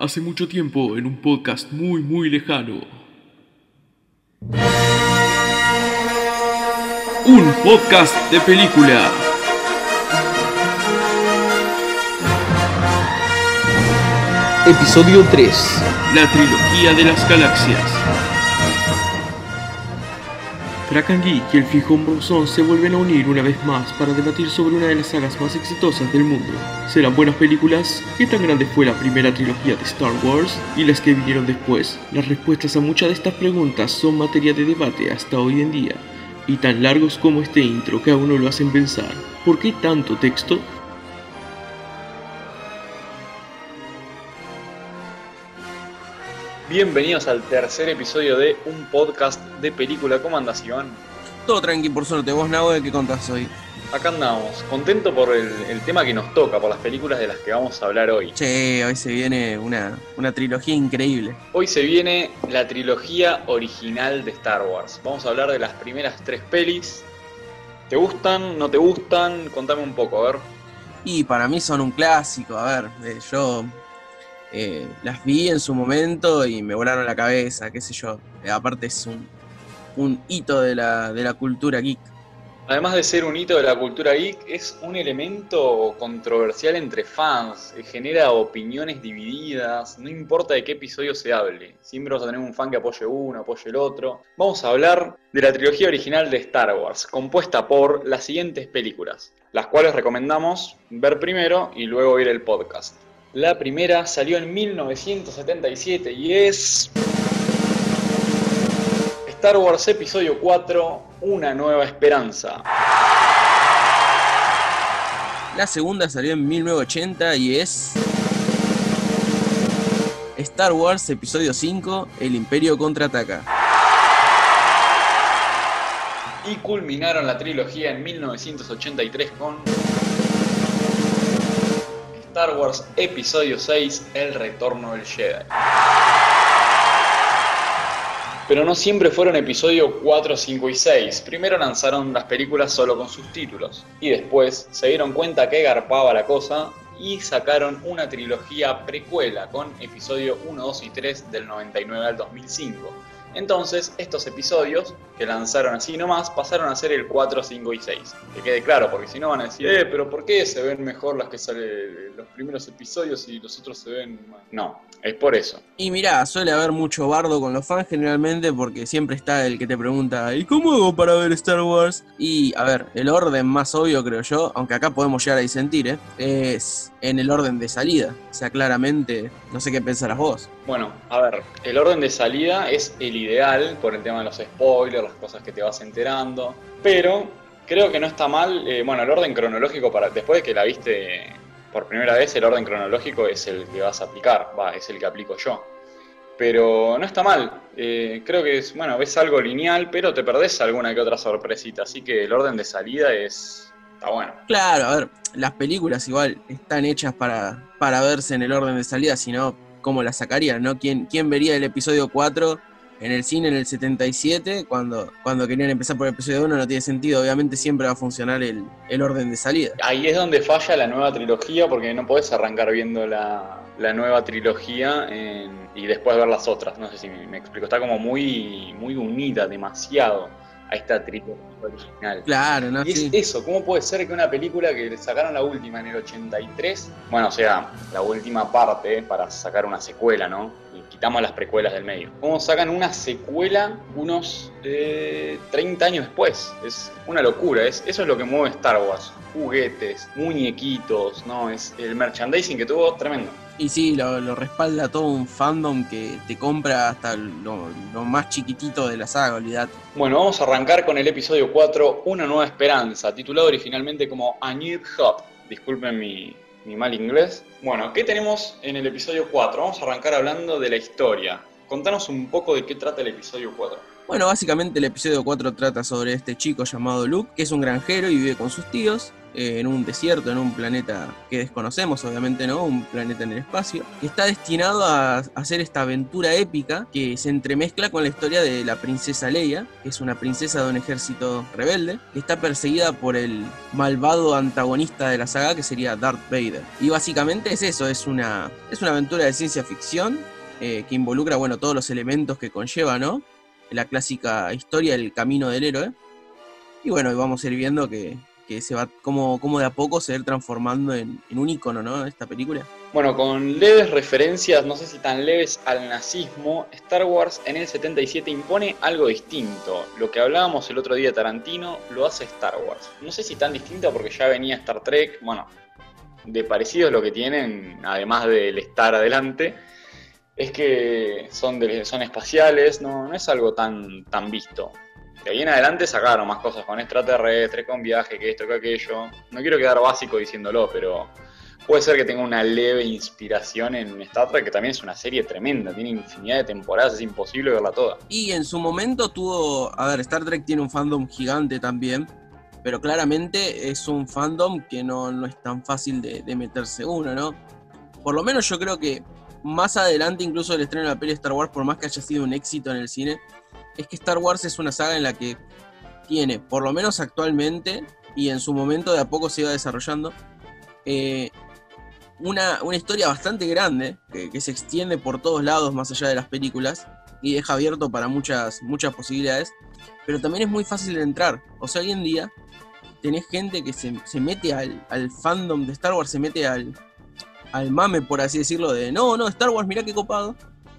Hace mucho tiempo en un podcast muy muy lejano. Un podcast de película. Episodio 3. La trilogía de las galaxias. Kraken Geek y el Fijón Bronzón se vuelven a unir una vez más para debatir sobre una de las sagas más exitosas del mundo. ¿Serán buenas películas? ¿Qué tan grande fue la primera trilogía de Star Wars y las que vinieron después? Las respuestas a muchas de estas preguntas son materia de debate hasta hoy en día, y tan largos como este intro que a uno lo hacen pensar. ¿Por qué tanto texto? Bienvenidos al tercer episodio de un podcast de película. ¿Cómo andas, Iván? Todo tranqui, por suerte. ¿Vos, Nabo, de qué contás hoy? Acá andamos, contento por el, el tema que nos toca, por las películas de las que vamos a hablar hoy. Che, hoy se viene una, una trilogía increíble. Hoy se viene la trilogía original de Star Wars. Vamos a hablar de las primeras tres pelis. ¿Te gustan? ¿No te gustan? Contame un poco, a ver. Y para mí son un clásico. A ver, eh, yo eh, las vi en su momento y me volaron la cabeza, qué sé yo. Eh, aparte es un, un hito de la, de la cultura geek. Además de ser un hito de la cultura geek, es un elemento controversial entre fans, eh, genera opiniones divididas, no importa de qué episodio se hable, siempre vas a tener un fan que apoye uno, apoye el otro. Vamos a hablar de la trilogía original de Star Wars, compuesta por las siguientes películas, las cuales recomendamos ver primero y luego ver el podcast. La primera salió en 1977 y es... Star Wars Episodio 4, Una Nueva Esperanza. La segunda salió en 1980 y es. Star Wars Episodio 5, El Imperio contraataca. Y culminaron la trilogía en 1983 con. Star Wars Episodio 6, El Retorno del Jedi. Pero no siempre fueron episodio 4, 5 y 6. Primero lanzaron las películas solo con sus títulos. Y después se dieron cuenta que garpaba la cosa y sacaron una trilogía precuela con episodio 1, 2 y 3 del 99 al 2005. Entonces, estos episodios que lanzaron así nomás pasaron a ser el 4, 5 y 6. Que quede claro, porque si no van a decir, eh, pero ¿por qué se ven mejor las que salen los primeros episodios y los otros se ven mal? No, es por eso. Y mirá, suele haber mucho bardo con los fans generalmente porque siempre está el que te pregunta, ¿y cómo hago para ver Star Wars? Y a ver, el orden más obvio creo yo, aunque acá podemos llegar a disentir, ¿eh? es en el orden de salida. O sea, claramente, no sé qué pensarás vos. Bueno, a ver, el orden de salida es el ideal por el tema de los spoilers, las cosas que te vas enterando, pero creo que no está mal, eh, bueno, el orden cronológico para después de que la viste por primera vez, el orden cronológico es el que vas a aplicar, va, es el que aplico yo. Pero no está mal, eh, creo que es, bueno, ves algo lineal, pero te perdés alguna que otra sorpresita, así que el orden de salida es, está bueno. Claro, a ver, las películas igual están hechas para, para verse en el orden de salida, si no, ¿cómo las sacarían? ¿no? ¿Quién, ¿Quién vería el episodio 4 en el cine en el 77 cuando, cuando querían empezar por el episodio 1? No tiene sentido, obviamente siempre va a funcionar el, el orden de salida. Ahí es donde falla la nueva trilogía porque no podés arrancar viendo la, la nueva trilogía en- y después ver las otras. No sé si me, me explico, está como muy, muy unida demasiado a esta trilogía original. Claro, ¿no? Y es eso, ¿cómo puede ser que una película que sacaron la última en el 83, bueno, o sea, la última parte para sacar una secuela, ¿no? Y quitamos las precuelas del medio. ¿Cómo sacan una secuela unos eh, 30 años después? Es una locura, es, eso es lo que mueve Star Wars. Juguetes, muñequitos, ¿no? Es el merchandising que tuvo tremendo. Y sí, lo, lo respalda todo un fandom que te compra hasta lo, lo más chiquitito de la saga, olvidate. Bueno, vamos a arrancar con el episodio 4, Una Nueva Esperanza, titulado originalmente como A New Hope. Disculpen mi, mi mal inglés. Bueno, ¿qué tenemos en el episodio 4? Vamos a arrancar hablando de la historia. Contanos un poco de qué trata el episodio 4. Bueno, básicamente el episodio 4 trata sobre este chico llamado Luke, que es un granjero y vive con sus tíos. Eh, en un desierto, en un planeta que desconocemos, obviamente no, un planeta en el espacio, que está destinado a hacer esta aventura épica que se entremezcla con la historia de la princesa Leia, que es una princesa de un ejército rebelde, que está perseguida por el malvado antagonista de la saga, que sería Darth Vader. Y básicamente es eso, es una, es una aventura de ciencia ficción eh, que involucra, bueno, todos los elementos que conlleva, ¿no? La clásica historia del camino del héroe. Y bueno, vamos a ir viendo que, que se va como, como de a poco se va transformando en, un icono, ¿no? Esta película. Bueno, con leves referencias, no sé si tan leves al nazismo, Star Wars en el 77 impone algo distinto. Lo que hablábamos el otro día Tarantino lo hace Star Wars. No sé si tan distinto porque ya venía Star Trek, bueno, de parecido lo que tienen, además del estar adelante, es que son, son espaciales, no, no es algo tan, tan visto. De ahí en adelante sacaron más cosas con extraterrestres, con viaje, que esto, que aquello. No quiero quedar básico diciéndolo, pero puede ser que tenga una leve inspiración en Star Trek, que también es una serie tremenda, tiene infinidad de temporadas, es imposible verla toda. Y en su momento tuvo, a ver, Star Trek tiene un fandom gigante también, pero claramente es un fandom que no, no es tan fácil de, de, meterse uno, ¿no? Por lo menos yo creo que más adelante, incluso el estreno de la peli Star Wars, por más que haya sido un éxito en el cine, es que Star Wars es una saga en la que tiene, por lo menos actualmente, y en su momento de a poco se iba desarrollando, eh, una, una, historia bastante grande, que, se extiende por todos lados más allá de las películas, y deja abierto para muchas, muchas posibilidades, pero también es muy fácil de entrar. O sea, hoy en día tenés gente que se, mete al, al, fandom de Star Wars, se mete al, al mame, por así decirlo, de no, no, Star Wars, mira qué copado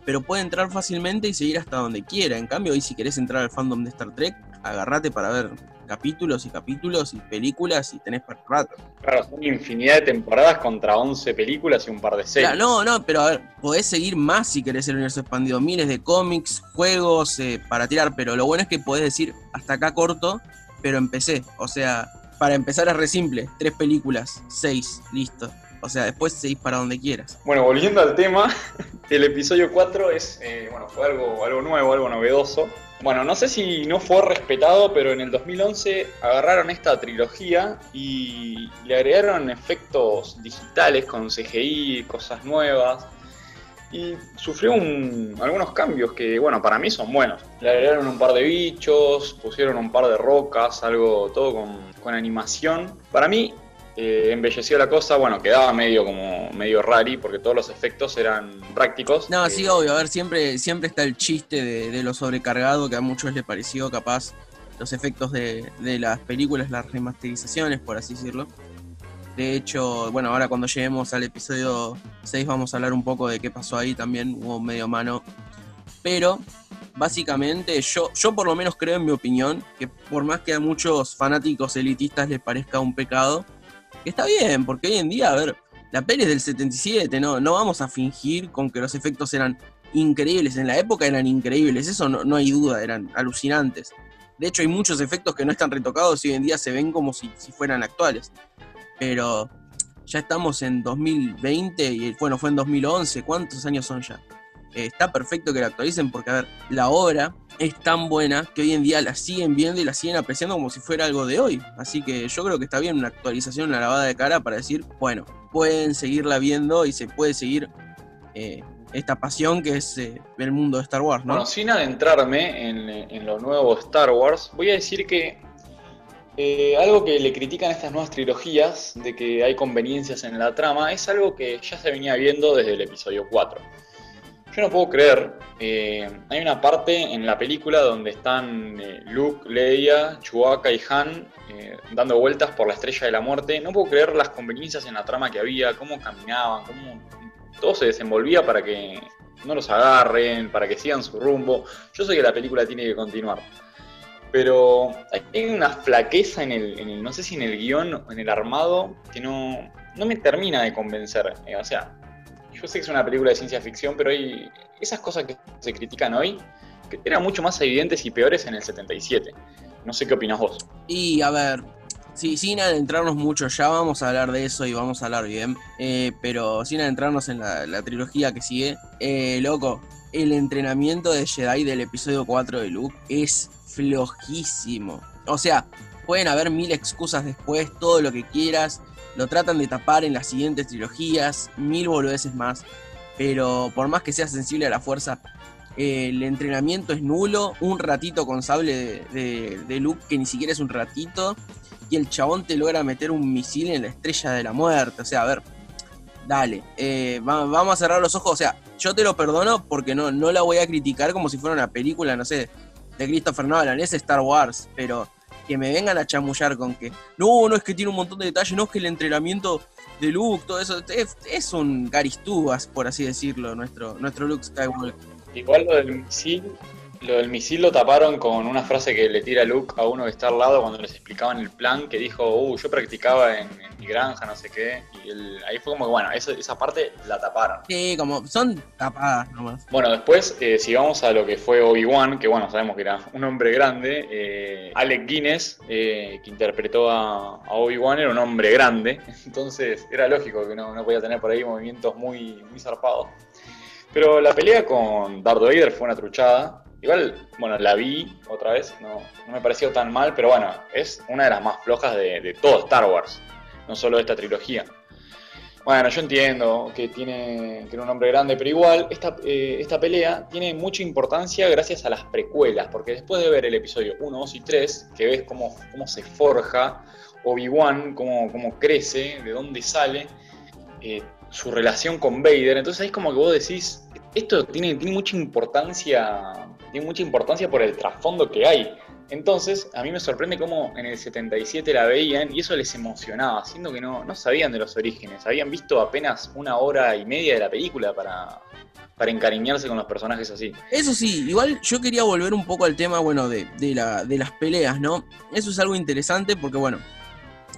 pero puede entrar fácilmente y seguir hasta donde quiera. En cambio, hoy si querés entrar al fandom de Star Trek, agarrate para ver capítulos y capítulos y películas y tenés para rato. Claro, son infinidad de temporadas contra 11 películas y un par de series. no, no, pero a ver, podés seguir más si querés el universo expandido. Miles de cómics, juegos eh, para tirar, pero lo bueno es que podés decir hasta acá corto, pero empecé. O sea, para empezar es re simple, tres películas, seis, listo. O sea, después seguís para donde quieras. Bueno, volviendo al tema, el episodio 4 es, eh, bueno, fue algo, algo nuevo, algo novedoso. Bueno, no sé si no fue respetado, pero en el 2011 agarraron esta trilogía y le agregaron efectos digitales con CGI, cosas nuevas. Y sufrió algunos cambios que, bueno, para mí son buenos. Le agregaron un par de bichos, pusieron un par de rocas, algo todo con, con animación. Para mí eh, embelleció la cosa, bueno, quedaba medio como medio rari porque todos los efectos eran prácticos. No, sí, obvio, a ver, siempre, siempre está el chiste de, lo sobrecargado que a muchos les pareció capaz los efectos de, las películas, las remasterizaciones, por así decirlo. De hecho, bueno, ahora cuando lleguemos al episodio 6 vamos a hablar un poco de qué pasó ahí también, hubo medio mano. Pero básicamente yo, yo por lo menos creo en mi opinión que por más que a muchos fanáticos elitistas les parezca un pecado, está bien, porque hoy en día, a ver, la peli es del 77, no, no vamos a fingir con que los efectos eran increíbles. En la época eran increíbles, eso no, hay duda, eran alucinantes. De hecho, hay muchos efectos que no están retocados y hoy en día se ven como si, si fueran actuales. Pero ya estamos en 2020 y bueno, fue en 2011. ¿Cuántos años son ya? Eh, está perfecto que la actualicen porque, a ver, la obra es tan buena que hoy en día la siguen viendo y la siguen apreciando como si fuera algo de hoy. Así que yo creo que está bien una actualización, una lavada de cara para decir, bueno, pueden seguirla viendo y se puede seguir eh, esta pasión que es eh, el mundo de Star Wars, ¿no? Bueno, sin adentrarme en, en lo nuevo Star Wars, voy a decir que algo que le critican a estas nuevas trilogías, de que hay conveniencias en la trama, es algo que ya se venía viendo desde el episodio 4. Yo no puedo creer, eh, hay una parte en la película donde están eh, Luke, Leia, Chewbacca y Han eh, dando vueltas por la estrella de la muerte. No puedo creer las conveniencias en la trama que había, cómo caminaban, cómo todo se desenvolvía para que no los agarren, para que sigan su rumbo. Yo sé que la película tiene que continuar. Pero hay una flaqueza en el, no sé si en el guion o en el armado, que no, no me termina de convencer. o sea, yo sé que es una película de ciencia ficción, pero hay esas cosas que se critican hoy, que eran mucho más evidentes y peores en el 77. No sé qué opinas vos. Y a ver, sí, sin adentrarnos mucho, ya vamos a hablar de eso y vamos a hablar bien, eh, pero sin adentrarnos en la, trilogía que sigue, eh, loco, el entrenamiento de Jedi del episodio 4 de Luke es flojísimo. O sea, pueden haber mil excusas después, todo lo que quieras, lo tratan de tapar en las siguientes trilogías, mil boludeces más, pero por más que sea sensible a la fuerza, el entrenamiento es nulo, un ratito con sable de, de, Luke que ni siquiera es un ratito, y el chabón te logra meter un misil en la estrella de la muerte, o sea, a ver, dale, eh, vamos a cerrar los ojos, o sea, yo te lo perdono porque no, no la voy a criticar como si fuera una película, no sé, de Christopher Nolan, es Star Wars, pero que me vengan a chamullar con que no, no es que tiene un montón de detalles, no es que el entrenamiento de Luke, todo eso, es, un Garistúas, por así decirlo, nuestro, nuestro Luke Skywalker. Igual lo del misil, lo del misil lo taparon con una frase que le tira Luke a uno que está al lado cuando les explicaban el plan, que dijo, uh, yo practicaba en, mi granja, no sé qué, y ahí fue como que, bueno, esa parte la taparon. Sí, como son tapadas nomás. Bueno, después, eh, si vamos a lo que fue Obi-Wan, que bueno, sabemos que era un hombre grande, eh, Alec Guinness, eh, que interpretó a, Obi-Wan, era un hombre grande, entonces era lógico que no, no podía tener por ahí movimientos muy, muy zarpados. Pero la pelea con Darth Vader fue una truchada. Igual, bueno, la vi otra vez, no, me pareció tan mal, pero bueno, es una de las más flojas de, todo Star Wars, no solo de esta trilogía. Bueno, yo entiendo que tiene que un hombre grande, pero igual esta, eh, esta pelea tiene mucha importancia gracias a las precuelas, porque después de ver el episodio 1, 2 y 3, que ves cómo, cómo se forja Obi-Wan, cómo, cómo crece, de dónde sale, eh, su relación con Vader. Entonces es como que vos decís, esto tiene, tiene mucha importancia, tiene mucha importancia por el trasfondo que hay. Entonces, a mí me sorprende cómo en el 77 la veían y eso les emocionaba, siendo que no, no sabían de los orígenes, habían visto apenas una hora y media de la película para, para encariñarse con los personajes así. Eso sí, igual yo quería volver un poco al tema, bueno, de, de, la, de las peleas, ¿no? Eso es algo interesante porque, bueno,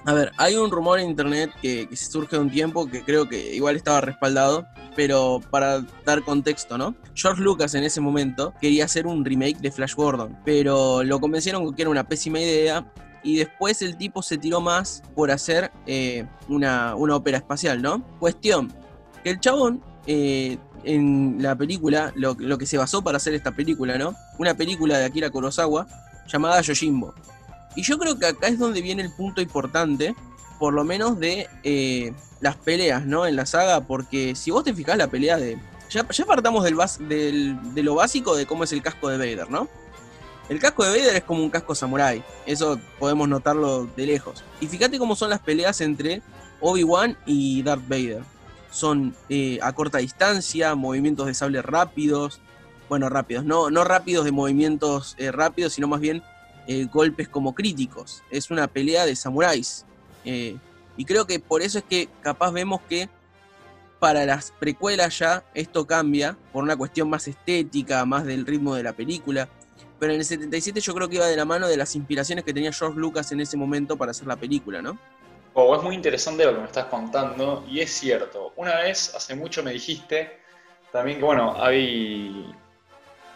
a ver, hay un rumor en internet que, se surge de un tiempo que creo que igual estaba respaldado, pero para dar contexto, ¿no? George Lucas en ese momento quería hacer un remake de Flash Gordon, pero lo convencieron con que era una pésima idea y después el tipo se tiró más por hacer eh, una, ópera espacial, ¿no? Cuestión, que el chabón eh, en la película, lo, lo, que se basó para hacer esta película, ¿no? Una película de Akira Kurosawa llamada Yojimbo. Y yo creo que acá es donde viene el punto importante, por lo menos de eh, las peleas, ¿no? En la saga, porque si vos te fijás la pelea de... Ya, partamos del, del, de lo básico de cómo es el casco de Vader, ¿no? El casco de Vader es como un casco samurai, eso podemos notarlo de lejos. Y fíjate cómo son las peleas entre Obi-Wan y Darth Vader. Son eh, a corta distancia, movimientos de sable rápidos, bueno, rápidos, no, no rápidos de movimientos eh, rápidos, sino más bien eh, golpes como críticos. Es una pelea de samuráis. Eh, y creo que por eso es que capaz vemos que para las precuelas ya esto cambia por una cuestión más estética, más del ritmo de la película. Pero en el 77 yo creo que iba de la mano de las inspiraciones que tenía George Lucas en ese momento para hacer la película, ¿no? Oh, es muy interesante lo que me estás contando y es cierto. Una vez, hace mucho me dijiste también que, bueno, hay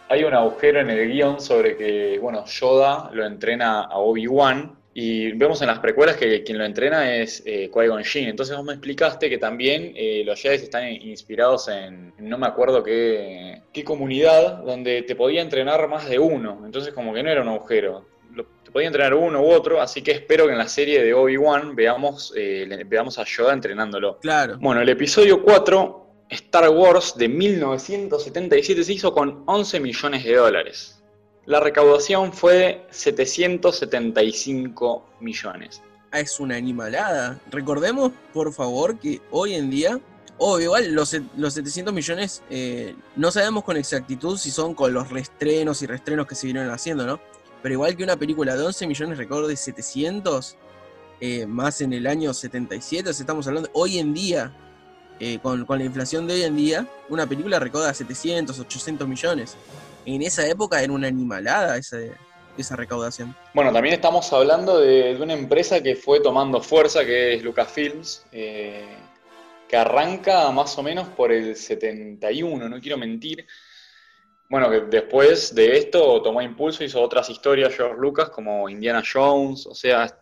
hay un agujero en el guion sobre que, bueno, Yoda lo entrena a Obi-Wan y vemos en las precuelas que quien lo entrena es eh, Qui-Gon Jinn. Entonces vos me explicaste que también eh, los Jedi están inspirados en, no me acuerdo qué, qué comunidad, donde te podía entrenar más de uno. Entonces como que no era un agujero. te podía entrenar uno u otro, así que espero que en la serie de Obi-Wan veamos, eh, veamos a Yoda entrenándolo. Claro. Bueno, el episodio 4 Star Wars de 1977 se hizo con 11 millones de dólares. La recaudación fue de 775 millones. Ah, es una animalada. Recordemos, por favor, que hoy en día, o igual los, los 700 millones, eh, no sabemos con exactitud si son con los restrenos y restrenos que se vinieron haciendo, ¿no? Pero igual que una película de 11 millones de 700, eh, más en el año 77, estamos hablando, hoy en día, eh, con, la inflación de hoy en día, una película recauda 700, 800 millones. En esa época era una animalada esa, esa recaudación. Bueno, también estamos hablando de, una empresa que fue tomando fuerza, que es Lucasfilms, eh, que arranca más o menos por el 71, no quiero mentir. Bueno, que después de esto tomó impulso, hizo otras historias George Lucas como Indiana Jones, o sea,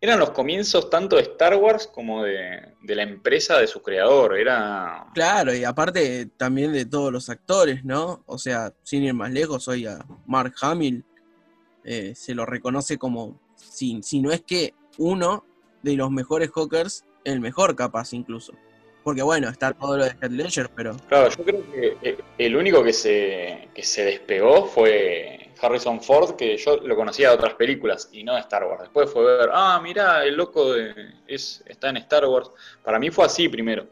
eran los comienzos tanto de Star Wars como de, la empresa de su creador. Era. Claro, y aparte también de todos los actores, ¿no? O sea, sin ir más lejos, hoy a Mark Hamill eh, se lo reconoce como si, si no es que uno de los mejores Hawkers, el mejor capaz incluso. Porque bueno, está todo lo de Heath Ledger, pero... Claro, yo creo que eh, el único que se, que se despegó fue Harrison Ford, que yo lo conocía de otras películas y no de Star Wars. Después fue ver, ah, mirá, el loco de, es, está en Star Wars. Para mí fue así primero.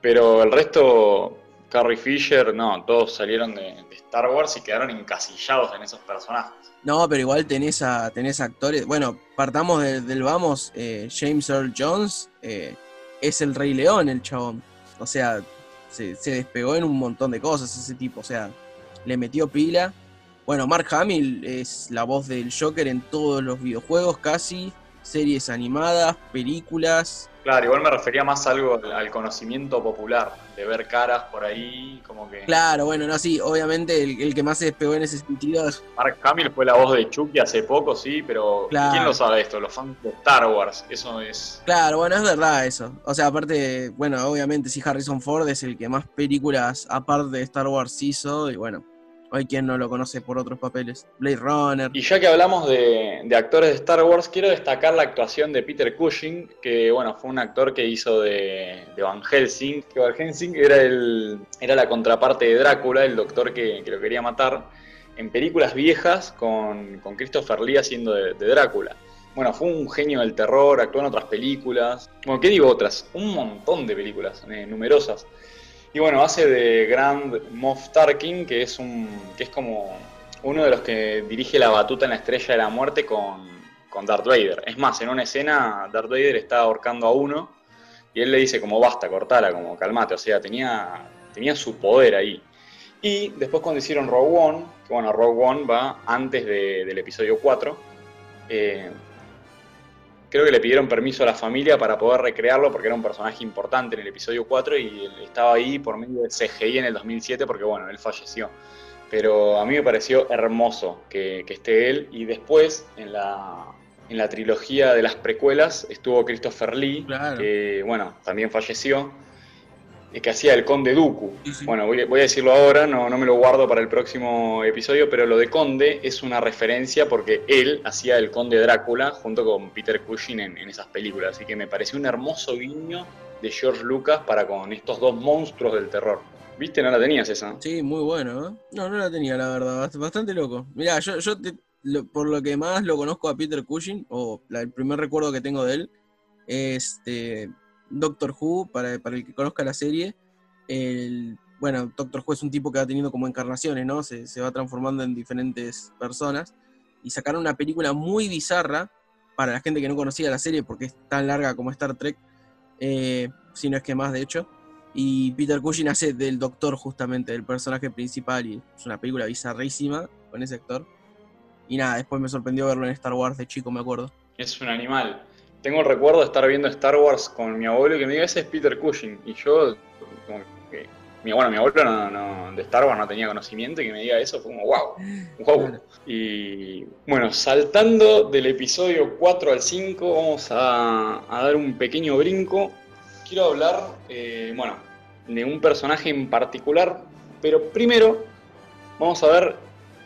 Pero el resto, Carrie Fisher, no, todos salieron de, Star Wars y quedaron encasillados en esos personajes. No, pero igual tenés, a, tenés actores. Bueno, partamos de- del vamos. eh, James Earl Jones eh, es el Rey León, el chabón. O sea, se, se despegó en un montón de cosas ese tipo. O sea, le metió pila. Bueno, Mark Hamill es la voz del Joker en todos los videojuegos casi. Series animadas, películas. Claro, igual me refería más a algo al, conocimiento popular, de ver caras por ahí, como que... Claro, bueno, no, sí, obviamente el, el que más se despegó en ese sentido es Mark Hamill fue la voz de Chucky hace poco, sí, pero Claro. ¿quién lo sabe esto? Los fans de Star Wars, eso es... Claro, bueno, es verdad eso. O sea, aparte, bueno, obviamente sí Harrison Ford es el que más películas aparte de Star Wars hizo y bueno, hay quien no lo conoce por otros papeles. Blade Runner. Y ya que hablamos de, actores de Star Wars, quiero destacar la actuación de Peter Cushing, que bueno, fue un actor que hizo de, Van Helsing, que Van Helsing era, el, era la contraparte de Drácula, el doctor que, lo quería matar, en películas viejas con, con Christopher Lee haciendo de, de Drácula. Bueno, fue un genio del terror, actuó en otras películas. Bueno, ¿qué digo otras? Un montón de películas, eh, numerosas. Y bueno, hace de Grand Moff Tarkin, que es un. que es como uno de los que dirige la batuta en la estrella de la muerte con, con Darth Vader. Es más, en una escena Darth Vader está ahorcando a uno y él le dice como basta, cortala, como calmate. O sea, tenía, tenía su poder ahí. Y después cuando hicieron Rogue One, que bueno, Rogue One va antes de- del episodio 4, eh, creo que le pidieron permiso a la familia para poder recrearlo porque era un personaje importante en el episodio 4 y él estaba ahí por medio de CGI en el 2007 porque bueno, él falleció. Pero a mí me pareció hermoso que, que esté él y después en la, en la trilogía de las precuelas estuvo Christopher Lee, Claro. que bueno, también falleció, que hacía el Conde. Sí, sí. Bueno, voy, voy a decirlo ahora, no, no me lo guardo para el próximo episodio, pero lo de Conde es una referencia porque él hacía el Conde Drácula junto con Peter Cushing en, en esas películas. Así que me pareció un hermoso guiño de George Lucas para con estos dos monstruos del terror. ¿Viste? No la tenías esa. Sí, muy bueno, ¿eh? No, no la tenía, la verdad. bast- Bastante loco. Mirá, yo, yo te- lo- por lo que más lo conozco a Peter Cushing, o la- el primer recuerdo que tengo de él, es eh, Doctor Who, para, para el que conozca la serie. El, bueno, Doctor Who es un tipo que va teniendo como encarnaciones, ¿no? Se, va transformando en diferentes personas. Y sacaron una película muy bizarra para la gente que no conocía la serie, porque es tan larga como Star Trek, eh, si no es que más, de hecho. Y Peter Cushing hace del doctor justamente, del personaje principal, y es una película bizarrísima con ese actor. Y nada, después me sorprendió verlo en Star Wars de chico, me acuerdo. Es un animal. Tengo el recuerdo de estar viendo Star Wars con mi abuelo y que me diga, ese es Peter Cushing. Y yo, como que, bueno, mi abuelo no, no- de Star Wars no tenía conocimiento y que me diga eso fue como, wow, wow. Y bueno, saltando del episodio 4 al 5, vamos a, a dar un pequeño brinco. Quiero hablar, eh, bueno, de un personaje en particular, pero primero vamos a ver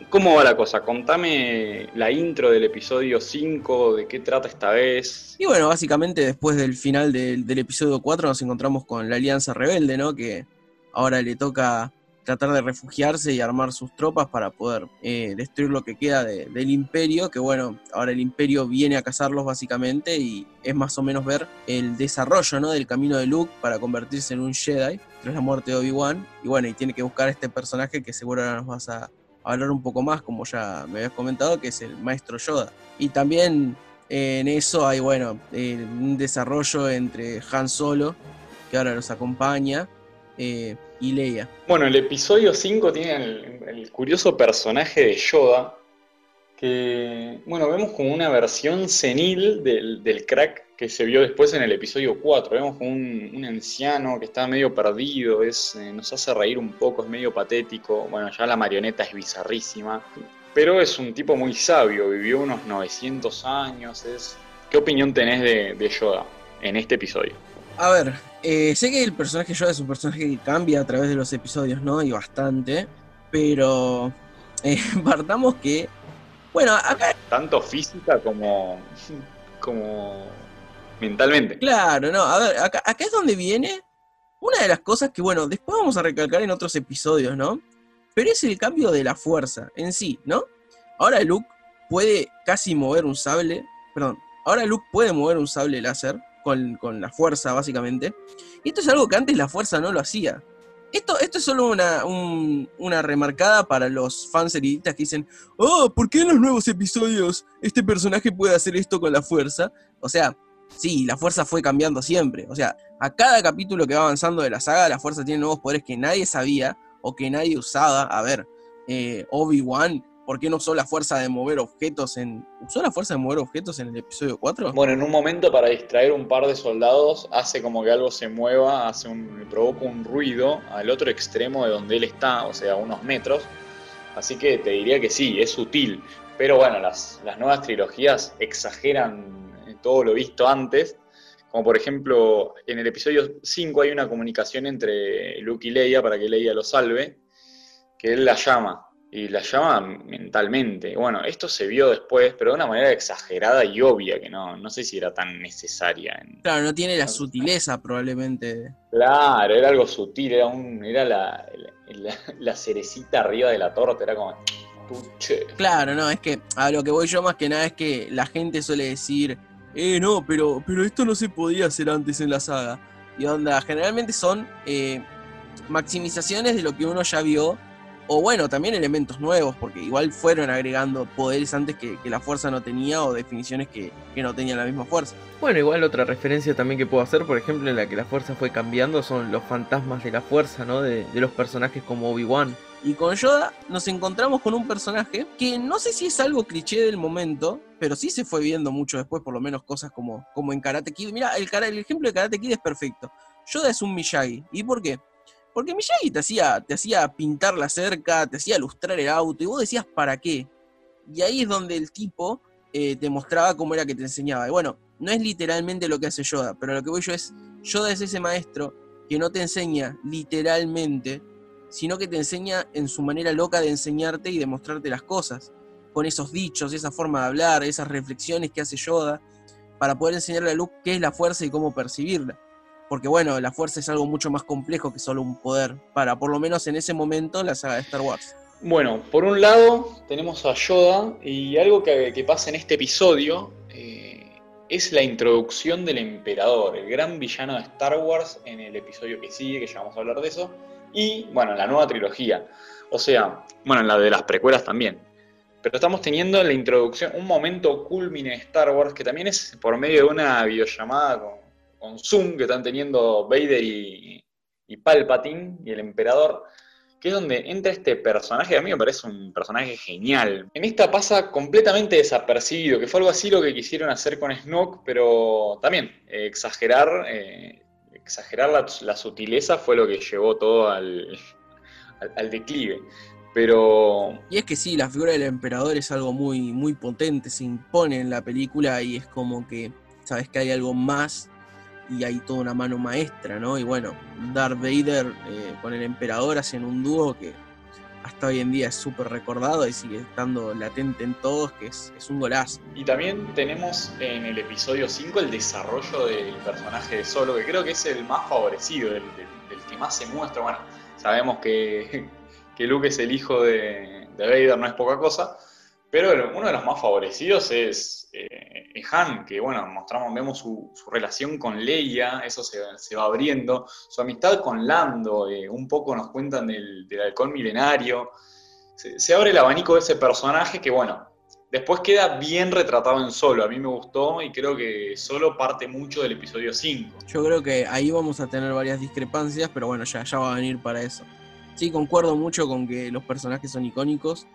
cómo va la cosa. Contame la intro del episodio 5, de qué trata esta vez. Y bueno, básicamente después del final del, episodio 4 nos encontramos con la Alianza Rebelde, ¿no? Que ahora le toca tratar de refugiarse y armar sus tropas para poder eh, destruir lo que queda de- del imperio, que bueno, ahora el imperio viene a cazarlos básicamente y es más o menos ver el desarrollo ¿no? del camino de Luke para convertirse en un Jedi tras la muerte de Obi-Wan. Y bueno, y tiene que buscar a este personaje que seguro ahora nos vas a hablar un poco más, como ya me habías comentado, que es el maestro Yoda. Y también eh, en eso hay, bueno, eh, un desarrollo entre Han Solo, que ahora nos acompaña, eh, y Leia. Bueno, el episodio 5 tiene el, el curioso personaje de Yoda, que, bueno, vemos como una versión senil del, del crack que se vio después en el episodio 4. Vemos un, un anciano que está medio perdido, es, eh, nos hace reír un poco, es medio patético. Bueno, ya la marioneta es bizarrísima, pero es un tipo muy sabio, vivió unos 900 años. Es... ¿Qué opinión tenés de, de Yoda en este episodio? A ver, eh, sé que el personaje Yoda es un personaje que cambia a través de los episodios, ¿no? Y bastante, pero eh, partamos que Bueno, acá. Tanto física como. como. Mentalmente. Claro, no. A ver, acá, acá es donde viene una de las cosas que, bueno, después vamos a recalcar en otros episodios, ¿no? Pero es el cambio de la fuerza en sí, ¿no? Ahora Luke puede casi mover un sable. Perdón. Ahora Luke puede mover un sable láser con, con la fuerza, básicamente. Y esto es algo que antes la fuerza no lo hacía. Esto, esto es solo una, un- una remarcada para los fans que dicen, oh, ¿por qué en los nuevos episodios este personaje puede hacer esto con la fuerza? O sea, sí, la fuerza fue cambiando siempre. O sea, a cada capítulo que va avanzando de la saga, la fuerza tiene nuevos poderes que nadie sabía o que nadie usaba. A ver, eh, Obi-Wan, ¿por qué no usó la fuerza de mover objetos en... ¿Usó la fuerza de mover objetos en el episodio 4? Bueno, en un momento para distraer un par de soldados, hace como que algo se mueva, hace un, provoca un ruido al otro extremo de donde él está, o sea, unos metros. Así que te diría que sí, es sutil. Pero bueno, las nuevas trilogías exageran todo lo visto antes. Como por ejemplo, en el episodio 5 hay una comunicación entre Luke y Leia para que Leia lo salve, que él la llama. Y la llama mentalmente. Bueno, esto se vio después, pero de una manera exagerada y obvia, que no, no sé si era tan necesaria. en- Claro, no tiene la sutileza probablemente. Claro, era algo sutil, era, un, era la, la, la cerecita arriba de la torta, era como... Puche. Claro, no, es que a lo que voy yo más que nada es que la gente suele decir, eh, no, pero, pero esto no se podía hacer antes en la saga. Y onda, generalmente son eh, maximizaciones de lo que uno ya vio, o bueno, también elementos nuevos, porque igual fueron agregando poderes antes que, que la fuerza no tenía, o definiciones que, que no tenían la misma fuerza. Bueno, igual otra referencia también que puedo hacer, por ejemplo, en la que la fuerza fue cambiando, son los fantasmas de la fuerza, ¿no? De, de los personajes como Obi-Wan. Y con Yoda nos encontramos con un personaje que no sé si es algo cliché del momento, pero sí se fue viendo mucho después, por lo menos cosas como, como en Karate Kid. Mira, el, ejemplo de Karate Kid es perfecto. Yoda es un Miyagi. ¿Y por qué? Porque Miyagi te hacía, te hacía pintar la cerca, te hacía lustrar el auto, y vos decías, ¿para qué? Y ahí es donde el tipo eh, te mostraba cómo era que te enseñaba. Y bueno, no es literalmente lo que hace Yoda, pero lo que voy yo es, Yoda es ese maestro que no te enseña literalmente, sino que te enseña en su manera loca de enseñarte y de mostrarte las cosas, con esos dichos, esa forma de hablar, esas reflexiones que hace Yoda, para poder enseñarle a Luke qué es la fuerza y cómo percibirla. Porque bueno, la fuerza es algo mucho más complejo que solo un poder, para por lo menos en ese momento la saga de Star Wars. Bueno, por un lado tenemos a Yoda y algo que, pasa en este episodio eh, es la introducción del emperador, el gran villano de Star Wars en el episodio que sigue, que ya vamos a hablar de eso, y bueno, en la nueva trilogía, o sea, bueno, en la de las precuelas también. Pero estamos teniendo la introducción, un momento culmine de Star Wars que también es por medio de una videollamada con, Zoom que están teniendo Vader y, y Palpatine y el emperador que es donde entra este personaje, a mí me parece un personaje genial. En esta pasa completamente desapercibido, que fue algo así lo que quisieron hacer con Snoke, pero también eh, exagerar, eh, exagerar la, sutileza fue lo que llevó todo al, al, al declive. Pero Y es que sí, la figura del emperador es algo muy, muy potente, se impone en la película y es como que sabes que hay algo más y hay toda una mano maestra, ¿no? Y bueno, Darth Vader eh, con el emperador hacen un dúo que hasta hoy en día es súper recordado y sigue estando latente en todos, que es, es un golazo. Y también tenemos en el episodio 5 el desarrollo del personaje de Solo, que creo que es el más favorecido, el, que más se muestra. Bueno, sabemos que, que Luke es el hijo de, de Vader, no es poca cosa, pero uno de los más favorecidos es eh, es Han, que bueno, mostramos, vemos su, relación con Leia, eso se, se va abriendo, su amistad con Lando, eh, un poco nos cuentan del, del halcón milenario, se, se abre el abanico de ese personaje que bueno, Después queda bien retratado en solo. A mí me gustó y creo que solo parte mucho del episodio 5. Yo creo que ahí vamos a tener varias discrepancias, pero bueno, ya, ya va a venir para eso. Sí, concuerdo mucho con que los personajes son icónicos.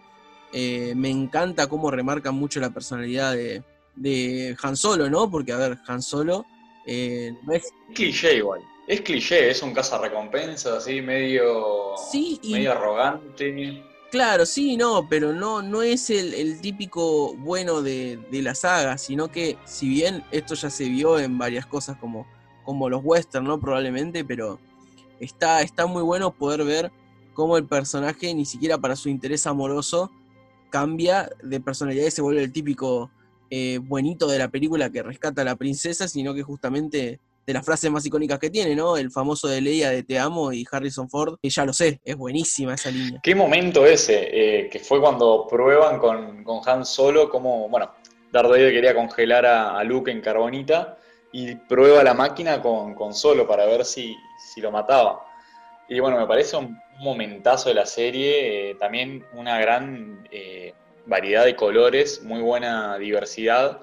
Eh, me encanta cómo remarcan mucho la personalidad de, de Han Solo, ¿no? Porque, a ver, Han Solo eh, no es... Es cliché igual. Es cliché, es un cazarrecompensas así, medio, Sí, y- medio arrogante. Claro, sí, no, pero no, no es el, el típico bueno de, de la saga, sino que si bien esto ya se vio en varias cosas como, como los western, ¿no? Probablemente, pero está, está muy bueno poder ver cómo el personaje, ni siquiera para su interés amoroso, cambia de personalidad y se vuelve el típico eh, buenito de la película que rescata a la princesa, sino que justamente de las frases más icónicas que tiene, ¿no? El famoso de Leia de Te amo y Harrison Ford, que ya lo sé, es buenísima esa línea. ¿Qué momento ese? Eh, que fue cuando prueban con, con Han Solo como, bueno, Darth Vader quería congelar a, Luke en carbonita y prueba la máquina con, con Solo para ver si, si, lo mataba. Y bueno, me parece un momentazo de la serie, eh, también una gran eh, variedad de colores, muy buena diversidad.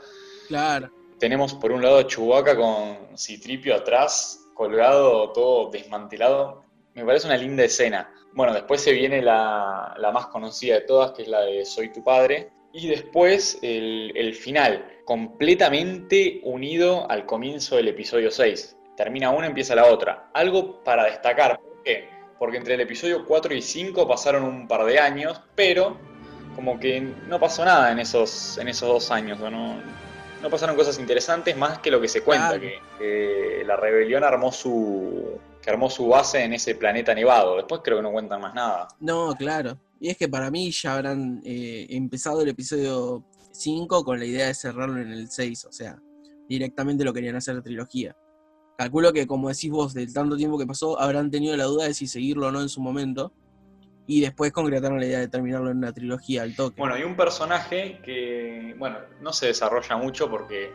Claro. Tenemos por un lado a Chewbacca con Citripio atrás, colgado, todo desmantelado. Me parece una linda escena. Bueno, después se viene la, más conocida de todas, que es la de Soy tu padre. Y después el, el final, completamente unido al comienzo del episodio 6. Termina una, empieza la otra. Algo para destacar. ¿Por qué? Porque entre el episodio 4 y 5 pasaron un par de años, pero como que no pasó nada en esos, en esos dos años. ¿no? no pasaron cosas interesantes más que lo que se cuenta, que, la rebelión armó su que armó su base en ese planeta nevado. Después creo que no cuentan más nada. No, claro. Y es que para mí ya habrán eh, empezado el episodio 5 con la idea de cerrarlo en el 6, o sea, directamente lo querían hacer trilogía. Calculo que, como decís vos, del tanto tiempo que pasó, habrán tenido la duda de si seguirlo o no en su momento y después concretaron la idea de terminarlo en una trilogía al toque. Bueno, hay un personaje que, bueno, no se desarrolla mucho porque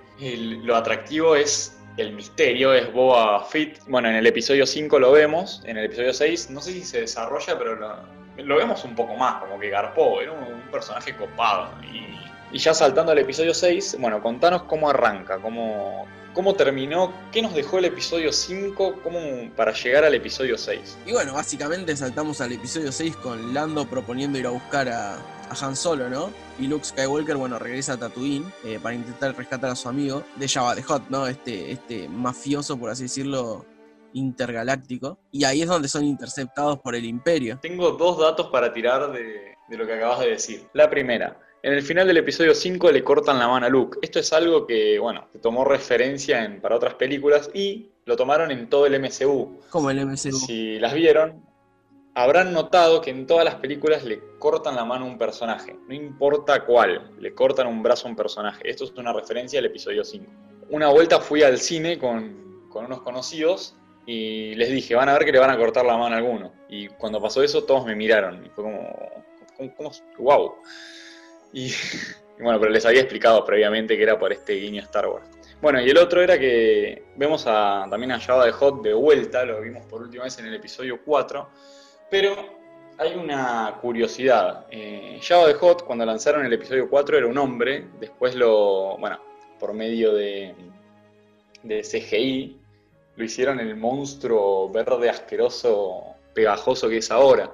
lo atractivo es el misterio, es Boba Fett. Bueno, en el episodio 5 lo vemos, en el episodio 6 no sé si se desarrolla, pero lo, vemos un poco más, como que garpó, era un, personaje copado. Y, y ya saltando al episodio 6, bueno, contanos cómo arranca, cómo cómo terminó, qué nos dejó el episodio 5 cómo, para llegar al episodio 6. Y bueno, básicamente saltamos al episodio 6 con Lando proponiendo ir a buscar a, Han Solo, ¿no? Y Luke Skywalker, bueno, regresa a Tatooine eh, para intentar rescatar a su amigo de Java de Hot, ¿no? Este, este mafioso, por así decirlo, intergaláctico. Y ahí es donde son interceptados por el Imperio. Tengo dos datos para tirar de, de lo que acabas de decir. La primera, en el final del episodio 5 le cortan la mano a Luke. Esto es algo que, bueno, se tomó referencia en, para otras películas y lo tomaron en todo el MCU. ¿Cómo el MCU? Si las vieron, habrán notado que en todas las películas le cortan la mano a un personaje. No importa cuál, le cortan un brazo a un personaje. Esto es una referencia al episodio 5. Una vuelta fui al cine con, con unos conocidos y les dije, van a ver que le van a cortar la mano a alguno. Y cuando pasó eso, todos me miraron. Y fue como, como, como wow. Y, bueno, pero les había explicado previamente que era por este guiño Star Wars. Bueno, y el otro era que vemos a, también a Java de Hot de vuelta, lo vimos por última vez en el episodio 4, pero hay una curiosidad. Eh, Java de Hot, cuando lanzaron el episodio 4, era un hombre, después lo, bueno, por medio de, de CGI, lo hicieron el monstruo verde asqueroso, pegajoso que es ahora.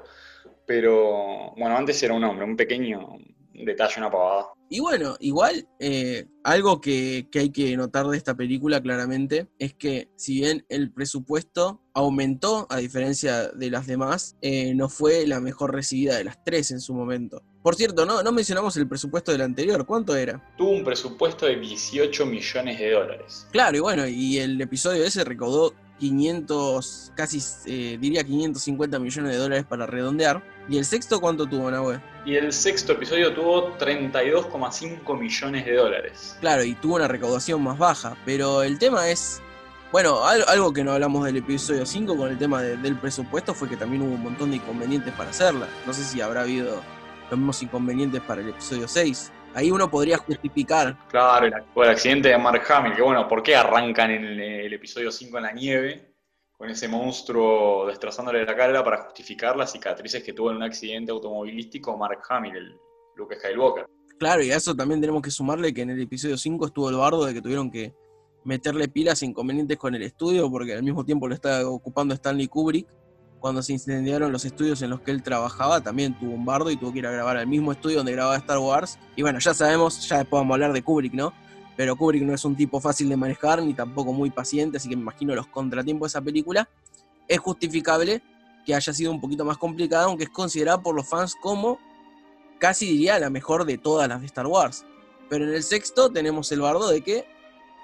Pero bueno, antes era un hombre, un pequeño, detalle, una pavada. Y bueno, igual eh, algo que, hay que notar de esta película claramente es que si bien el presupuesto aumentó a diferencia de las demás, eh, no fue la mejor recibida de las tres en su momento. Por cierto, no, no mencionamos el presupuesto del anterior, ¿cuánto era? Tuvo un presupuesto de 18 millones de dólares. Claro, y bueno, y el episodio ese recaudó 500, casi eh, diría 550 millones de dólares para redondear. ¿Y el sexto cuánto tuvo, Nahue? Y el sexto episodio tuvo 32,5 millones de dólares. Claro, y tuvo una recaudación más baja, pero el tema es... Bueno, algo que no hablamos del episodio 5 con el tema del presupuesto fue que también hubo un montón de inconvenientes para hacerla. No sé si habrá habido los mismos inconvenientes para el episodio 6 ahí uno podría justificar. Claro, el, el accidente de Mark Hamill, que bueno, ¿por qué arrancan en el, episodio 5 en la nieve? Con ese monstruo destrozándole la cara para justificar las cicatrices que tuvo en un accidente automovilístico Mark Hamill, el Luke Skywalker. Claro, y a eso también tenemos que sumarle que en el episodio 5 estuvo el bardo de que tuvieron que meterle pilas inconvenientes con el estudio porque al mismo tiempo lo estaba ocupando Stanley Kubrick cuando se incendiaron los estudios en los que él trabajaba, también tuvo un bardo y tuvo que ir a grabar al mismo estudio donde grababa Star Wars. Y bueno, ya sabemos, ya después vamos a hablar de Kubrick, ¿no? Pero Kubrick no es un tipo fácil de manejar ni tampoco muy paciente, así que me imagino los contratiempos de esa película. Es justificable que haya sido un poquito más complicada, aunque es considerada por los fans como casi diría la mejor de todas las de Star Wars. Pero en el sexto tenemos el bardo de que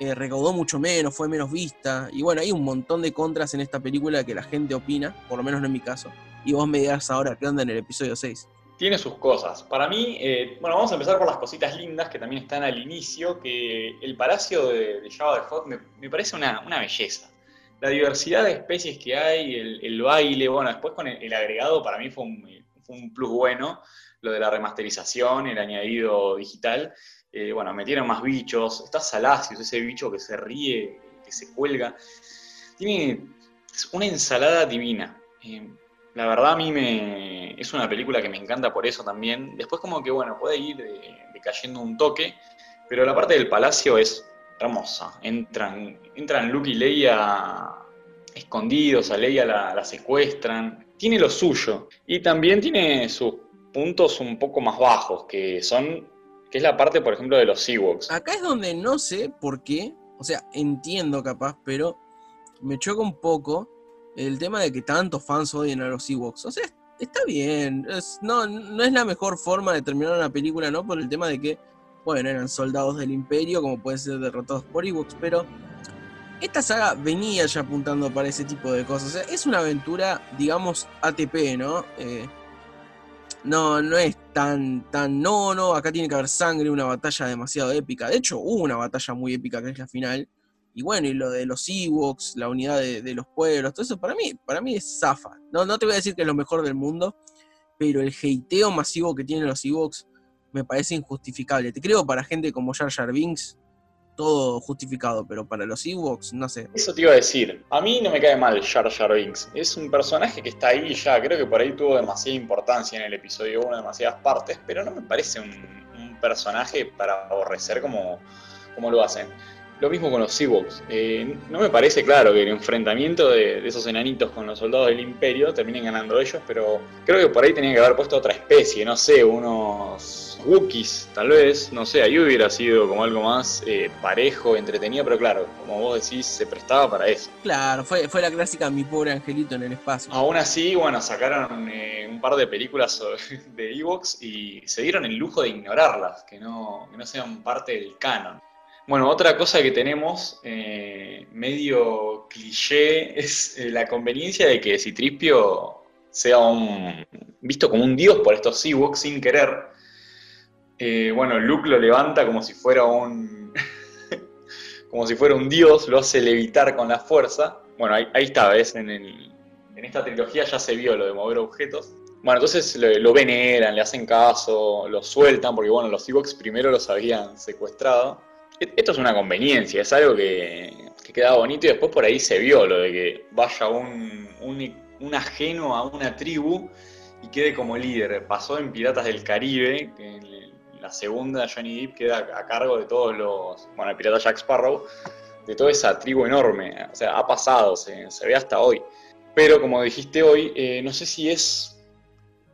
eh, recaudó mucho menos, fue menos vista. Y bueno, hay un montón de contras en esta película que la gente opina, por lo menos no en mi caso. Y vos me dirás ahora qué onda en el episodio 6. tiene sus cosas. Para mí, eh, bueno, vamos a empezar por las cositas lindas que también están al inicio, que el palacio de, de Java de Hot me, parece una, belleza. La diversidad de especies que hay, el, baile, bueno, después con el, agregado para mí fue un, fue un, plus bueno, lo de la remasterización, el añadido digital. Eh, bueno, metieron más bichos, está Salacios, ese bicho que se ríe, que se cuelga. Tiene una ensalada divina. Eh, la verdad a mí me, es una película que me encanta por eso también. Después como que, bueno, puede ir decayendo un toque, pero la parte del palacio es hermosa. Entran, entran Luke y Leia escondidos, a Leia la, secuestran. Tiene lo suyo. Y también tiene sus puntos un poco más bajos, que son, que es la parte, por ejemplo, de los Ewoks. Acá es donde no sé por qué, o sea, entiendo capaz, pero me choca un poco el tema de que tantos fans odien a los Ewoks. O sea, está bien. no, no es la mejor forma de terminar una película, ¿no? Por el tema de que, bueno, eran soldados del imperio, como pueden ser derrotados por Ewoks, pero esta saga venía ya apuntando para ese tipo de cosas. O sea, es una aventura, digamos, ATP, ¿no? Eh, no, no es tan, tan, no, no, acá tiene que haber sangre, una batalla demasiado épica. De hecho, hubo una batalla muy épica que es la final, y bueno, y lo de los Ewoks, la unidad de, los pueblos, todo eso para mí, para mí es zafa. No, no te voy a decir que es lo mejor del mundo, pero el heiteo masivo que tienen los Ewoks me parece injustificable. Te creo para gente como Jar Jar Binks, todo justificado, pero para los Ewoks, no sé. Eso te iba a decir. A mí no me cae mal Jar Jar Binks. Es un personaje que está ahí ya. Creo que por ahí tuvo demasiada importancia en el episodio 1, demasiadas partes, pero no me parece un, un personaje para aborrecer como, como lo hacen. Lo mismo con los Ewoks. Eh, no me parece claro que el enfrentamiento de, esos enanitos con los soldados del Imperio terminen ganando ellos, pero creo que por ahí tenían que haber puesto otra especie, no sé, unos Wookiees, tal vez, no sé, ahí hubiera sido como algo más eh, parejo, entretenido, pero claro, como vos decís, se prestaba para eso. Claro, fue, fue la clásica Mi pobre angelito en el espacio. Aún así, bueno, sacaron eh, un par de películas de Ewoks y se dieron el lujo de ignorarlas, que no, que no sean parte del canon. Bueno, otra cosa que tenemos, eh, medio cliché, es eh, la conveniencia de que Citripio sea un, visto como un dios por estos Ewoks sin querer. Eh, bueno, Luke lo levanta como si fuera un. como si fuera un dios, lo hace levitar con la fuerza. Bueno, ahí, está, ¿ves? En, en, esta trilogía ya se vio lo de mover objetos. Bueno, entonces lo, lo veneran, le hacen caso, lo sueltan, porque bueno, los Ewoks primero los habían secuestrado. E-, esto es una conveniencia, es algo que, queda bonito y después por ahí se vio lo de que vaya un, un, ajeno a una tribu y quede como líder. Pasó en Piratas del Caribe, que en la segunda Johnny Depp queda a cargo de todos los, bueno, el pirata Jack Sparrow, de toda esa tribu enorme. O sea, ha pasado, se, ve hasta hoy. Pero como dijiste hoy, eh, no sé si es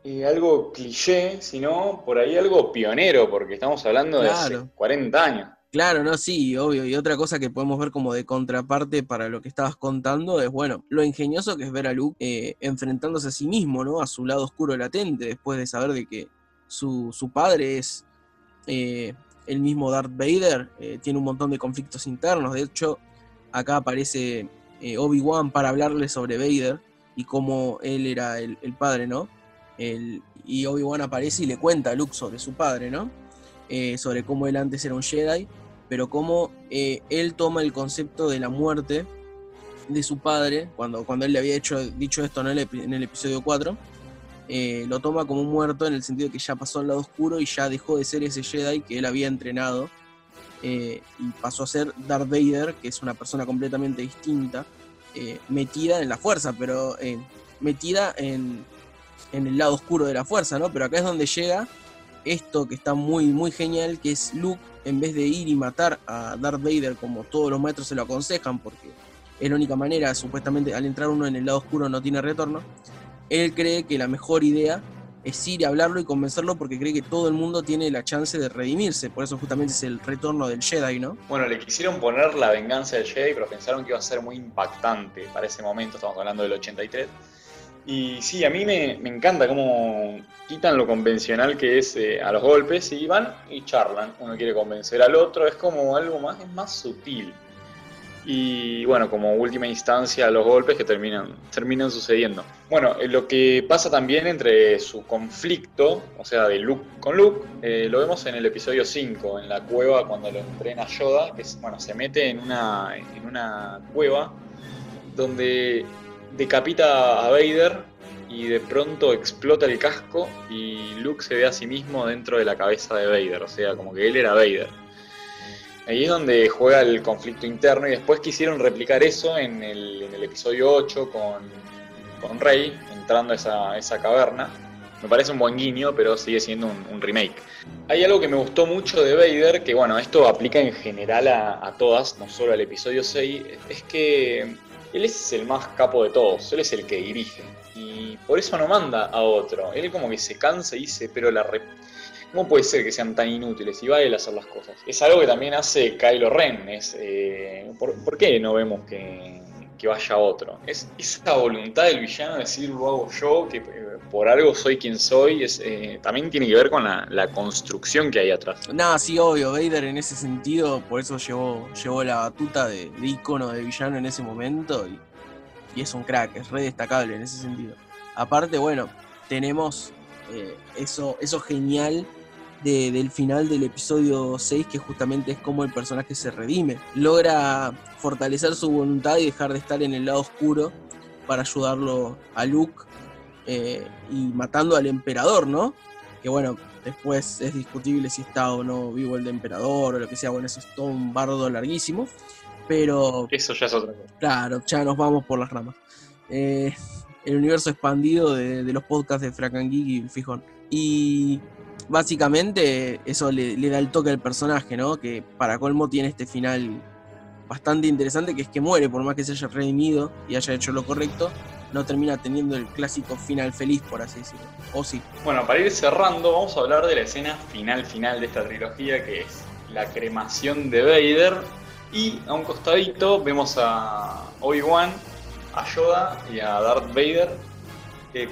eh, algo cliché, sino por ahí algo pionero, porque estamos hablando de hace 40 años. Claro, no, sí, obvio. Y otra cosa que podemos ver como de contraparte para lo que estabas contando es, bueno, lo ingenioso que es ver a Luke eh, enfrentándose a sí mismo, ¿no? A su lado oscuro latente, después de saber de que su, padre es eh, el mismo Darth Vader, eh, tiene un montón de conflictos internos. De hecho, acá aparece Obi-Wan para hablarle sobre Vader y cómo él era el, padre, ¿no? y Obi-Wan aparece y le cuenta a Luke sobre su padre, ¿no? sobre cómo él antes era un Jedi pero cómo eh, él toma el concepto de la muerte de su padre, cuando, cuando él le había hecho, dicho esto en el, episodio 4, eh, lo toma como muerto en el sentido que ya pasó al lado oscuro y ya dejó de ser ese Jedi que él había entrenado eh, y pasó a ser Darth Vader, que es una persona completamente distinta, metida en la fuerza, pero metida en, en, el lado oscuro de la fuerza, ¿no? Pero acá es donde llega esto que está muy, muy genial, que es Luke en vez de ir y matar a Darth Vader como todos los maestros se lo aconsejan, porque es la única manera, supuestamente al entrar uno en el lado oscuro no tiene retorno, él cree que la mejor idea es ir a hablarlo y convencerlo porque cree que todo el mundo tiene la chance de redimirse, por eso justamente es el retorno del Jedi, ¿no? Bueno, le quisieron poner la venganza del Jedi, pero pensaron que iba a ser muy impactante para ese momento, estamos hablando del 83 y sí, a mí me, encanta cómo quitan lo convencional que es eh, a los golpes y van y charlan. Uno quiere convencer al otro, es como algo más, es más sutil. y bueno, como última instancia los golpes que terminan, terminan sucediendo. Bueno, eh, lo que pasa también entre su conflicto, o sea, de Luke con Luke, eh, lo vemos en el episodio 5, en la cueva cuando lo entrena Yoda, que bueno, se mete en una, en una cueva donde decapita a Vader y de pronto explota el casco y Luke se ve a sí mismo dentro de la cabeza de Vader, o sea, como que él era Vader. Ahí es donde juega el conflicto interno y después quisieron replicar eso en el, episodio 8 con, con, Rey entrando a esa, esa, caverna. Me parece un buen guiño, pero sigue siendo un, remake. Hay algo que me gustó mucho de Vader, que bueno, esto aplica en general a, a todas, no solo al episodio 6, es que él es el más capo de todos, él es el que dirige. Y por eso no manda a otro. Él como que se cansa y dice, pero la, ¿Cómo puede ser que sean tan inútiles? Y va él a hacer las cosas. Es algo que también hace Kylo Ren. Eh, ¿por, qué no vemos que, vaya otro? Es esa voluntad del villano de decir lo hago yo, que eh, por algo soy quien soy, eh, también tiene que ver con la, construcción que hay atrás. Nada, sí, obvio. Vader en ese sentido, por eso llevó, llevó la batuta de, icono de villano en ese momento. Y, es un crack, es re destacable en ese sentido. Aparte, bueno, tenemos eso, eso genial del final del episodio 6, que justamente es como el personaje se redime. Logra fortalecer su voluntad y dejar de estar en el lado oscuro para ayudarlo a Luke eh, y matando al emperador, ¿no? Que bueno, después es discutible si está o no vivo el de emperador o lo que sea, bueno, eso es todo un bardo larguísimo, pero... Eso ya es otra cosa. Claro, ya nos vamos por las ramas. Eh, el universo expandido de, los podcasts de Frank Geek y Fijón. Y básicamente eso le, da el toque al personaje, ¿no? Que para colmo tiene este final bastante interesante, que es que muere, por más que se haya redimido y haya hecho lo correcto, no termina teniendo el clásico final feliz, por así decirlo. ¿O sí? Bueno, para ir cerrando, vamos a hablar de la escena final final de esta trilogía, que es la cremación de Vader. Y a un costadito vemos a Obi-Wan, a Yoda y a Darth Vader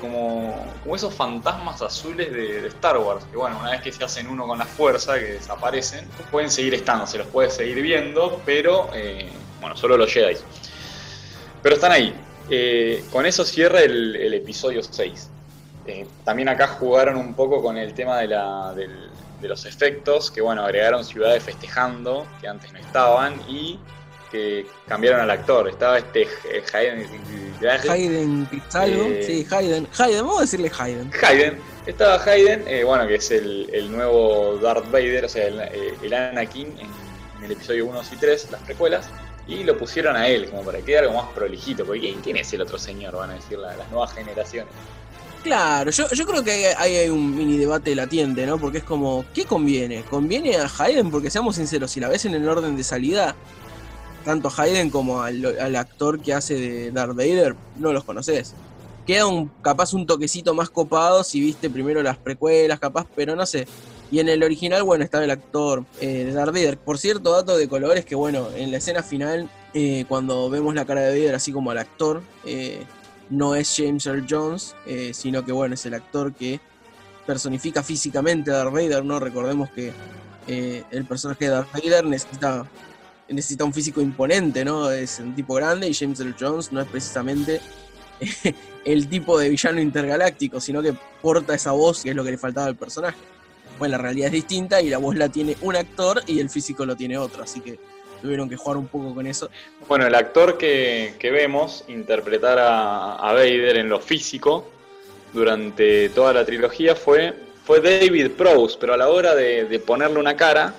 como, esos fantasmas azules de, Star Wars, que bueno, una vez que se hacen uno con la fuerza, que desaparecen, pueden seguir estando, se los puede seguir viendo, pero eh, bueno, solo los Jedi. Pero están ahí. Eh, con eso cierra el, episodio 6. Eh, también acá jugaron un poco con el tema de, la, de los efectos, que bueno, agregaron ciudades festejando, que antes no estaban, y que cambiaron al actor. Estaba este Hayden. Hayden Pizarro, eh, sí, Hayden. Hayden, vamos a decirle Hayden. Hayden. Estaba Hayden, eh, bueno, que es el, el, nuevo Darth Vader, o sea, el, eh, Anakin en, el episodio 1, 2 y 3, las precuelas. Y lo pusieron a él, como para que quede algo más prolijito. Porque ¿quién es el otro señor? Van a decir las nuevas generaciones. Claro, yo, yo creo que hay, hay, un mini debate latiente, ¿no? Porque es como, ¿qué conviene? ¿Conviene a Hayden? Porque seamos sinceros, si la ves en el orden de salida, tanto Hayden como al, actor que hace de Darth Vader, no los conoces. Queda un, capaz un toquecito más copado si viste primero las precuelas, capaz, pero no sé. Y en el original, bueno, estaba el actor eh, de Darth Vader. Por cierto, dato de colores que, bueno, en la escena final, eh, cuando vemos la cara de Vader así como al actor, eh, no es James Earl Jones, sino que, bueno, es el actor que personifica físicamente a Darth Vader, ¿no? Recordemos que el personaje de Darth Vader necesita necesita un físico imponente, ¿no? Es un tipo grande y James Earl Jones no es precisamente el tipo de villano intergaláctico, sino que porta esa voz que es lo que le faltaba al personaje. Bueno, la realidad es distinta y la voz la tiene un actor y el físico lo tiene otro, así que tuvieron que jugar un poco con eso. Bueno, el actor que, vemos interpretar a, Vader en lo físico durante toda la trilogía fue, fue David Prowse, pero a la hora de ponerle una cara,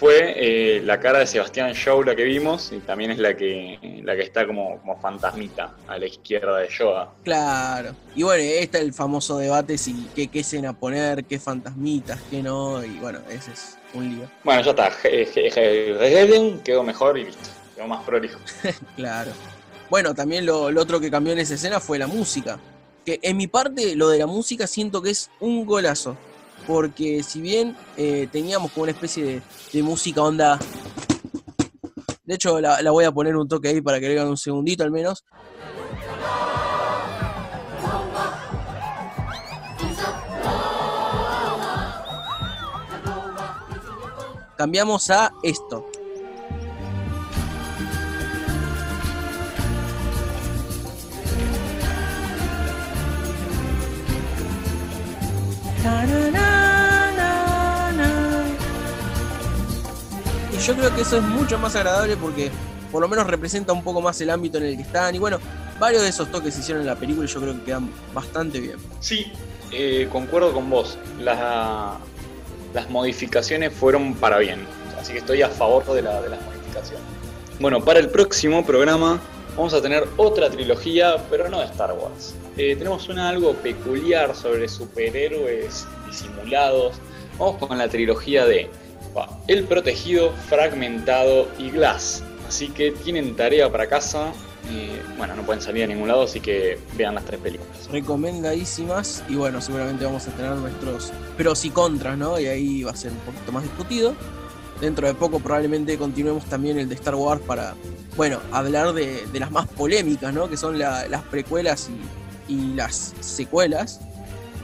fue eh, la cara de Sebastián Shaw la que vimos y también es la que, la que está como, como fantasmita a la izquierda de Yoda. Claro. Y bueno, está el famoso debate si qué, qué escena poner, qué fantasmitas, qué no, y bueno, ese es un lío. Bueno, ya está. Hayden quedó mejor y listo. Quedó más prolijo. claro. Bueno, también lo, lo otro que cambió en esa escena fue la música. Que en mi parte, lo de la música siento que es un golazo porque si bien eh, teníamos como una especie de, música onda... De hecho, la, voy a poner un toque ahí para que le un segundito al menos. Cambiamos a esto. Yo creo que eso es mucho más agradable porque por lo menos representa un poco más el ámbito en el que están. Y bueno, varios de esos toques se hicieron en la película yo creo que quedan bastante bien. Sí, eh, concuerdo con vos. La- las modificaciones fueron para bien. Así que estoy a favor de, la- de las modificaciones. Bueno, para el próximo programa vamos a tener otra trilogía, pero no de Star Wars. Eh, tenemos una algo peculiar sobre superhéroes disimulados. Vamos con la trilogía de El Protegido, Fragmentado y Glass. Así que tienen tarea para casa. Eh, bueno, no pueden salir a ningún lado, así que vean las tres películas. Recomendadísimas y bueno, seguramente vamos a tener nuestros pros y contras, ¿no? Y ahí va a ser un poquito más discutido. Dentro de poco probablemente continuemos también el de Star Wars para, bueno, hablar de, las más polémicas, ¿no? Que son la- las precuelas y las secuelas.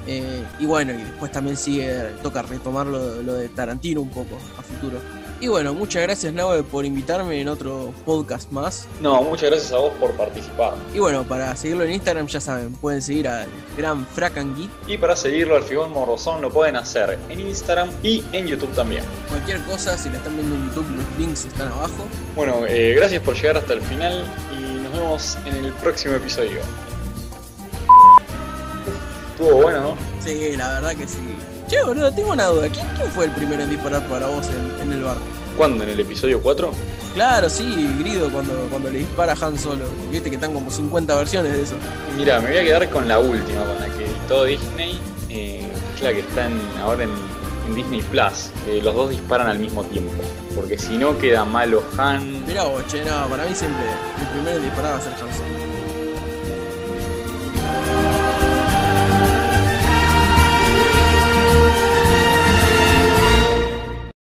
Eh, y bueno, y después también sigue, toca retomar lo, lo de Tarantino un poco a futuro. Y bueno, muchas gracias Nave por invitarme en otro podcast más. No, muchas gracias a vos por participar. Y bueno, para seguirlo en Instagram ya saben, pueden seguir al gran Fracangeek. Y para seguirlo al Figón Morrozón lo pueden hacer en Instagram y en YouTube también. Cualquier cosa, si la están viendo en YouTube, los links están abajo. Bueno, eh, gracias por llegar hasta el final y nos vemos en el próximo episodio. Estuvo bueno, ¿no? Sí, la verdad que sí. Che, boludo, tengo una duda. ¿Quién, quién fue el primero en disparar para vos en, en el bar? ¿Cuándo? ¿En el episodio 4? Claro, sí, Grido cuando, cuando le dispara a Han Solo. Viste que están como 50 versiones de eso. Mira, me voy a quedar con la última, con la que editó Disney, eh, es la que está en- ahora en, en Disney Plus. que los dos disparan al mismo tiempo. Porque si no queda malo Han. Mirá vos, che, no, para mí siempre el primero en disparar va a ser Han Solo.